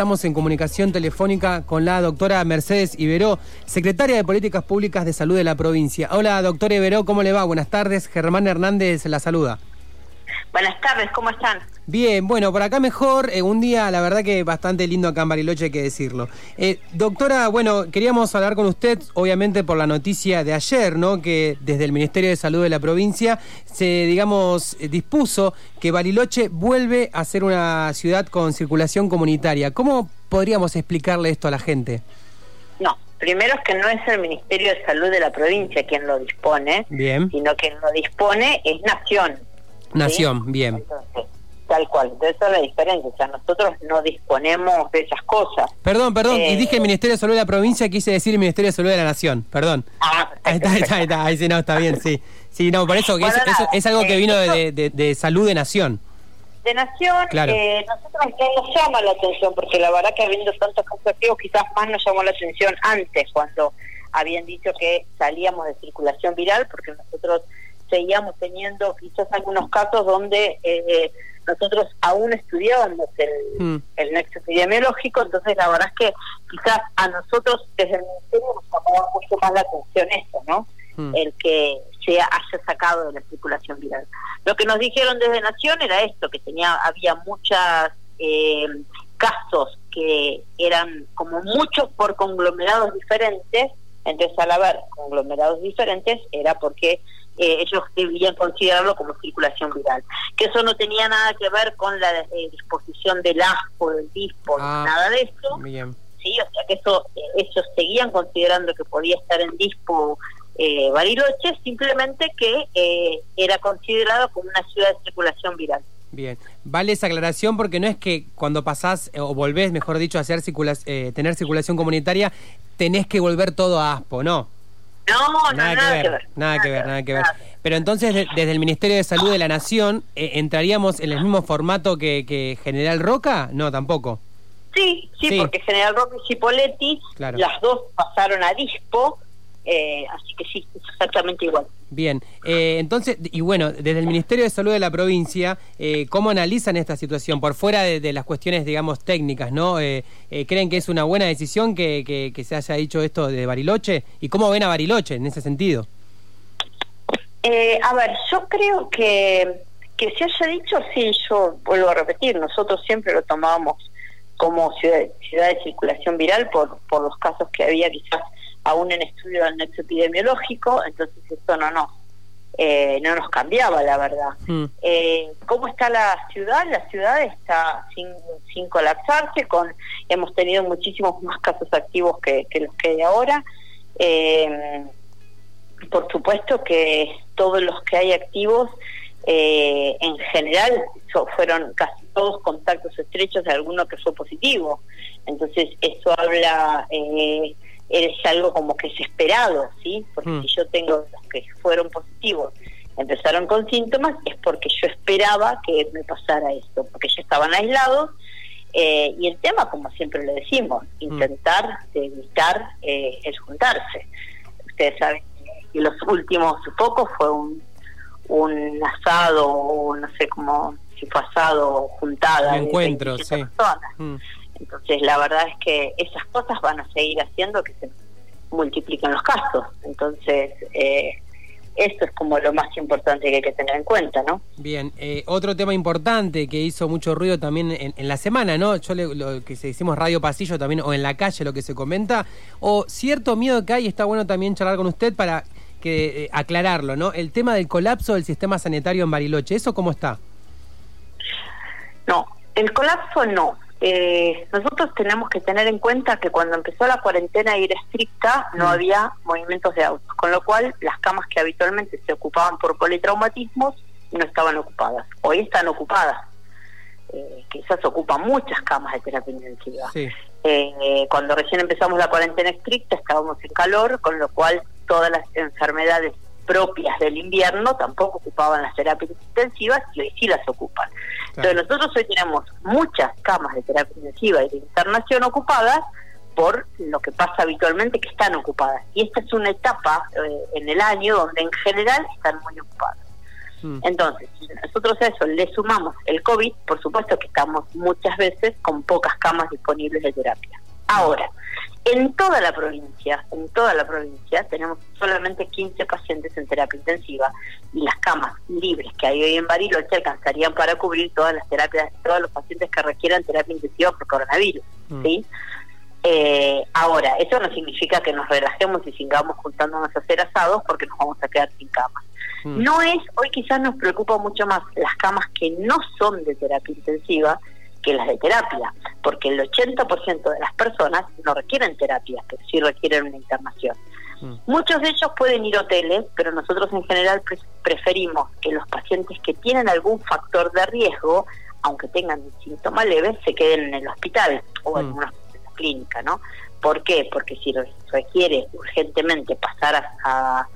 estamos en comunicación telefónica con la doctora Mercedes Iberó, secretaria de Políticas Públicas de Salud de la provincia. Hola, doctora Iberó, ¿cómo le va? Buenas tardes. Germán Hernández la saluda. Buenas tardes, ¿cómo están? Bien, bueno, por acá mejor, eh, un día la verdad que bastante lindo acá en Bariloche, hay que decirlo. Eh, doctora, bueno, queríamos hablar con usted, obviamente por la noticia de ayer, ¿no? Que desde el Ministerio de Salud de la provincia se, digamos, dispuso que Bariloche vuelve a ser una ciudad con circulación comunitaria. ¿Cómo podríamos explicarle esto a la gente? No, primero es que no es el Ministerio de Salud de la provincia quien lo dispone, Bien. sino quien lo dispone es Nación. Nación, bien. Entonces, tal cual. Entonces, esa es la diferencia. O sea, nosotros no disponemos de esas cosas. Perdón, perdón, y Eh, dije el Ministerio de Salud de la provincia, quise decir el Ministerio de Salud de la Nación, perdón. Ah, Ahí está, ahí está, ahí está, ahí sí, no, está bien, sí. Sí, no, por eso, que Bueno, eso es algo que eh, vino eso- de, de- de salud de Nación. De Nación, Claro. eh, nosotros no nos llama la atención, porque la verdad que habiendo tantos casos activos, quizás más nos llamó la atención antes, cuando habían dicho que salíamos de circulación viral, porque nosotros seguíamos teniendo quizás algunos casos donde eh, nosotros aún estudiábamos el, Mm. el nexo epidemiológico, entonces la verdad es que quizás a nosotros desde el Ministerio nos llamaba mucho más la atención eso, ¿no? Mm. el que se haya sacado de la circulación viral. Lo que nos dijeron desde Nación era esto, que tenía había muchas eh, casos que eran como muchos por conglomerados diferentes, entonces al haber conglomerados diferentes era porque eh, ellos debían considerarlo como circulación viral. Que eso no tenía nada que ver con la eh, disposición del ASPO, del DISPO, Ah. nada de eso Bien. sí, o sea que eso eh, ellos seguían considerando que podía estar en dispo eh, Bariloche, simplemente que eh, era considerado como una ciudad de circulación viral. Bien, vale esa aclaración porque no es que cuando pasás o volvés, mejor dicho, a hacer circula- eh, tener circulación comunitaria, tenés que volver todo a ASPO, no. No, no, Nada, que, ver, nada que ver, nada que ver. Pero entonces, de- desde el Ministerio de Salud de la Nación, eh, ¿entraríamos en el mismo formato que, que General Roca? No, tampoco. Sí, sí, Sí. porque General Roque y Cipoletti, Claro. las dos pasaron a dispo, eh, así que sí, es exactamente igual. Bien, eh, entonces, y bueno, desde el Ministerio de Salud de la provincia, eh, ¿cómo analizan esta situación? Por fuera de, de las cuestiones, digamos, técnicas, ¿no? Eh, eh, ¿Creen que es una buena decisión que, que- que se haya dicho esto de Bariloche? ¿Y cómo ven a Bariloche en ese sentido? Eh, a ver, yo creo que, que se haya dicho, sí, yo vuelvo a repetir, nosotros siempre lo tomábamos como ciudad, ciudad de circulación viral por, por los casos que había quizás aún en estudio epidemiológico, entonces eso no nos, eh, no nos cambiaba, la verdad. Mm. Eh, ¿Cómo está la ciudad? La ciudad está sin, sin colapsarse, con hemos tenido muchísimos más casos activos que, que los que hay ahora. Eh, por supuesto que todos los que hay activos, eh, en general, so- fueron casi todos contactos estrechos de alguno que fue positivo. Entonces, eso habla, eh, es algo como que es esperado, ¿sí? Porque Mm. si yo tengo los que fueron positivos, empezaron con síntomas, es porque yo esperaba que me pasara esto, porque ya estaban aislados. eh, y el tema, como siempre le decimos, intentar de evitar eh, el juntarse ustedes saben que los últimos pocos fue un, un asado o no sé cómo si fue asado o juntada Un de encuentro, 27 sí. personas. Mm. Entonces la verdad es que esas cosas van a seguir haciendo que se multipliquen los casos entonces eh, eso es como lo más importante que hay que tener en cuenta no Bien, eh, otro tema importante que hizo mucho ruido también en, en la semana, ¿no? Yo le- lo que se decimos radio pasillo también, o en la calle lo que se comenta, o cierto miedo que hay, está bueno también charlar con usted para que eh, aclararlo, ¿no? El tema del colapso del sistema sanitario en Bariloche, ¿eso cómo está? No, el colapso no. Eh, nosotros tenemos que tener en cuenta que cuando empezó la cuarentena ir estricta no Mm. había movimientos de autos, con lo cual las camas que habitualmente se ocupaban por politraumatismos no estaban ocupadas. Hoy están ocupadas. Eh, quizás ocupan muchas camas de terapia intensiva. Sí. Eh, cuando recién empezamos la cuarentena estricta estábamos en calor, con lo cual todas las enfermedades propias del invierno tampoco ocupaban las terapias intensivas y hoy sí las ocupan. Entonces nosotros hoy tenemos muchas camas de terapia intensiva y de internación ocupadas por lo que pasa habitualmente que están ocupadas. Y esta es una etapa eh, en el año donde en general están muy ocupadas. Mm. Entonces, si nosotros a eso le sumamos el COVID, por supuesto que estamos muchas veces con pocas camas disponibles de terapia. Ahora, en toda la provincia, en toda la provincia tenemos solamente 15 pacientes en terapia intensiva y las camas libres que hay hoy en Bariloche alcanzarían para cubrir todas las terapias, todos los pacientes que requieran terapia intensiva por coronavirus, mm. ¿sí? Eh, ahora, eso no significa que nos relajemos y sigamos juntándonos a hacer asados porque nos vamos a quedar sin camas. Mm. No es, hoy quizás nos preocupa mucho más las camas que no son de terapia intensiva que las de terapia, porque el 80% de las personas no requieren terapia, pero sí requieren una internación. Mm. Muchos de ellos pueden ir a hoteles, pero nosotros en general preferimos que los pacientes que tienen algún factor de riesgo, aunque tengan síntomas leves, se queden en el hospital o en mm. una clínica, ¿no? ¿Por qué? Porque si requiere urgentemente pasar a,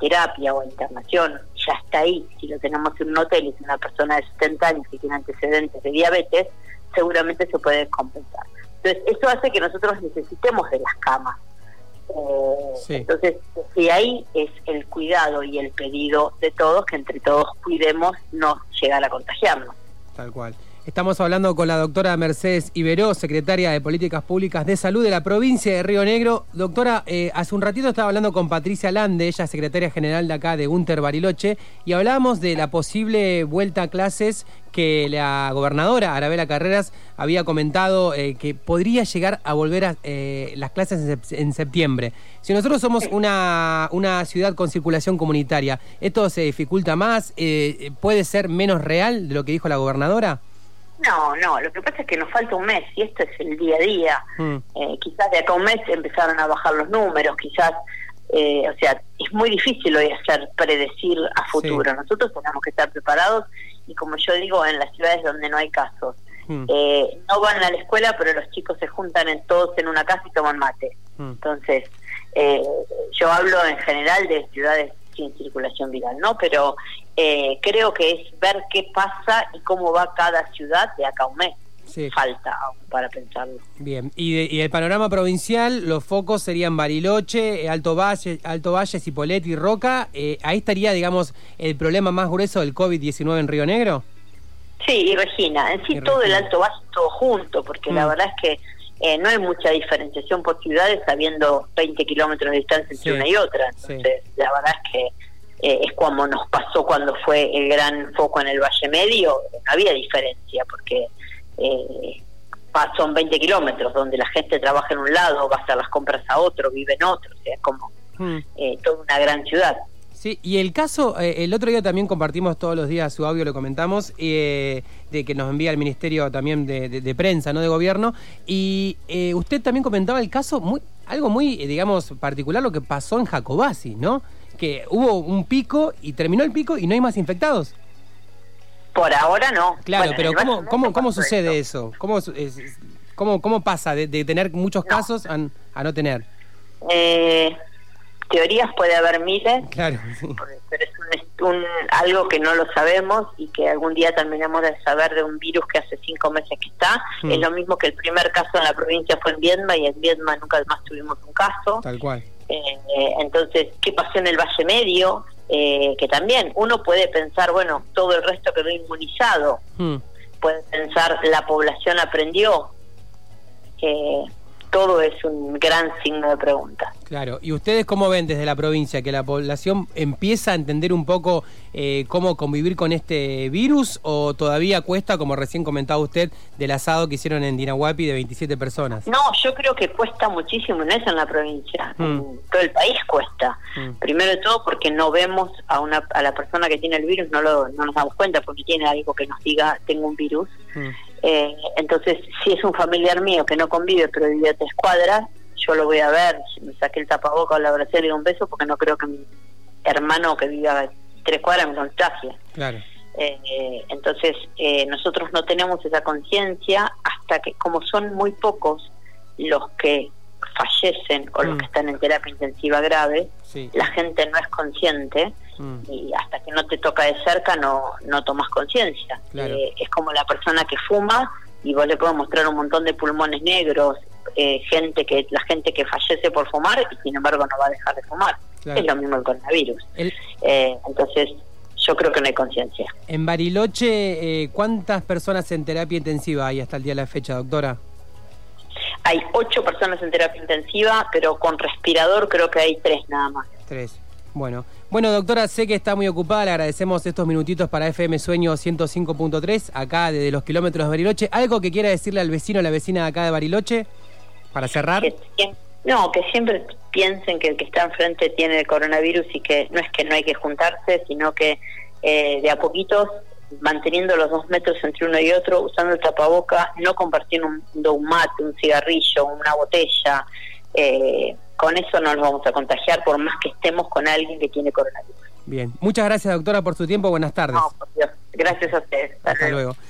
terapia o a internación, ya está ahí. Si lo tenemos en un hotel y es una persona de 70 años que tiene antecedentes de diabetes, seguramente se puede compensar. Entonces, eso hace que nosotros necesitemos de las camas. Eh, entonces, de ahí es el cuidado y el pedido de todos, que entre todos cuidemos no llegar a contagiarnos. Tal cual. Estamos hablando con la doctora Mercedes Iberó, secretaria de Políticas Públicas de Salud de la provincia de Río Negro. Doctora, eh, hace un ratito estaba hablando con Patricia Lande, ella es secretaria general de acá de Gunter Bariloche, y hablábamos de la posible vuelta a clases que la gobernadora Arabela Carreras había comentado eh, que podría llegar a volver a eh, las clases en septiembre. Si nosotros somos una, una ciudad con circulación comunitaria, ¿esto se dificulta más? ¿Puede ser menos real de lo que dijo la gobernadora? No, no, lo que pasa es que nos falta un mes y esto es el día a día. Mm. Eh, quizás de acá a un mes empezaron a bajar los números, quizás, eh, o sea, es muy difícil hoy hacer predecir a futuro. Nosotros tenemos que estar preparados y como yo digo, en las ciudades donde no hay casos, mm. eh, no van a la escuela, pero los chicos se juntan en todos en una casa y toman mate. Mm. Entonces, yo hablo en general de ciudades sin circulación viral, ¿no? Pero eh, creo que es ver qué pasa y cómo va cada ciudad de acá a un mes. Falta para pensarlo. Bien, y, el panorama provincial, los focos serían Bariloche, Alto Valle, Alto Valle, Cipolletti y Roca. Eh, ahí estaría, digamos, el problema más grueso del COVID-19 en Río Negro. Sí, y Regina, en sí todo el Alto Valle, todo junto, porque la mm. verdad es que eh, no hay mucha diferenciación por ciudades habiendo 20 kilómetros de distancia entre una y otra. Entonces, la verdad es que eh, es como nos pasó cuando fue el gran foco en el Valle Medio, había diferencia porque eh, son 20 kilómetros donde la gente trabaja en un lado, va a hacer las compras a otro, vive en otro, o sea, es como hmm. eh, toda una gran ciudad. Sí, y el caso, eh, el otro día también compartimos todos los días su audio, lo comentamos, de que nos envía el Ministerio también de, Prensa, no de Gobierno, y usted también comentaba el caso, muy algo muy, digamos, particular, lo que pasó en Jacobasi, ¿no? que hubo un pico y terminó el pico y no hay más infectados. Por ahora no. Claro, pero ¿cómo, cómo, cómo sucede eso? ¿Cómo, cómo, ¿Cómo pasa de, tener muchos casos a, no tener? Eh, teorías puede haber miles, claro, pero es un, algo que no lo sabemos y que algún día terminamos de saber de un virus que hace cinco meses que está. Es mm. lo mismo que el primer caso en la provincia fue en Viedma y en Viedma nunca más tuvimos un caso. Tal cual. Eh, entonces, ¿qué pasó en el Valle Medio? Eh, que también uno puede pensar, bueno, todo el resto quedó inmunizado. Hmm. Puede pensar, la población aprendió. Eh, todo es un gran signo de pregunta. Claro, ¿y ustedes cómo ven desde la provincia que la población empieza a entender un poco eh, cómo convivir con este virus o todavía cuesta, como recién comentaba usted, del asado que hicieron en Dinahuapi de 27 personas? No, yo creo que cuesta muchísimo en eso en la provincia, mm. en todo el país cuesta. Mm. Primero de todo porque no vemos a, una, a la persona que tiene el virus, no, lo, no nos damos cuenta porque tiene algo que nos diga tengo un virus. Mm. Eh, entonces, si es un familiar mío que no convive pero vive a tres cuadras, yo lo voy a ver, me saqué el tapaboca o la abracé y le un beso porque no creo que mi hermano que vive a tres cuadras me contagie. Claro. Eh, entonces, eh, nosotros no tenemos esa conciencia hasta que, como son muy pocos los que fallecen o los mm. que están en terapia intensiva grave, la gente no es consciente mm. y hasta que no te toca de cerca no, no tomas conciencia. Eh, es como la persona que fuma y vos le puedes mostrar un montón de pulmones negros, eh, gente que la gente que fallece por fumar y sin embargo no va a dejar de fumar. Es lo mismo el coronavirus. Eh, entonces yo creo que no hay conciencia. En Bariloche, eh, ¿cuántas personas en terapia intensiva hay hasta el día de la fecha, doctora? Hay ocho personas en terapia intensiva, pero con respirador creo que hay tres nada más. Tres. Bueno, bueno doctora, sé que está muy ocupada, le agradecemos estos minutitos para FM Sueño 105.3, acá desde los kilómetros de Bariloche. ¿Algo que quiera decirle al vecino o la vecina de acá de Bariloche para cerrar? no, que siempre piensen que el que está enfrente tiene el coronavirus y que no es que no hay que juntarse, sino que eh, de a poquitos manteniendo los dos metros entre uno y otro, usando el tapaboca, no compartiendo un, mate, un cigarrillo, una botella. Eh, con eso no nos vamos a contagiar por más que estemos con alguien que tiene coronavirus. Bien, muchas gracias doctora por su tiempo, buenas tardes. No, por Dios. Gracias a ustedes. Hasta, luego.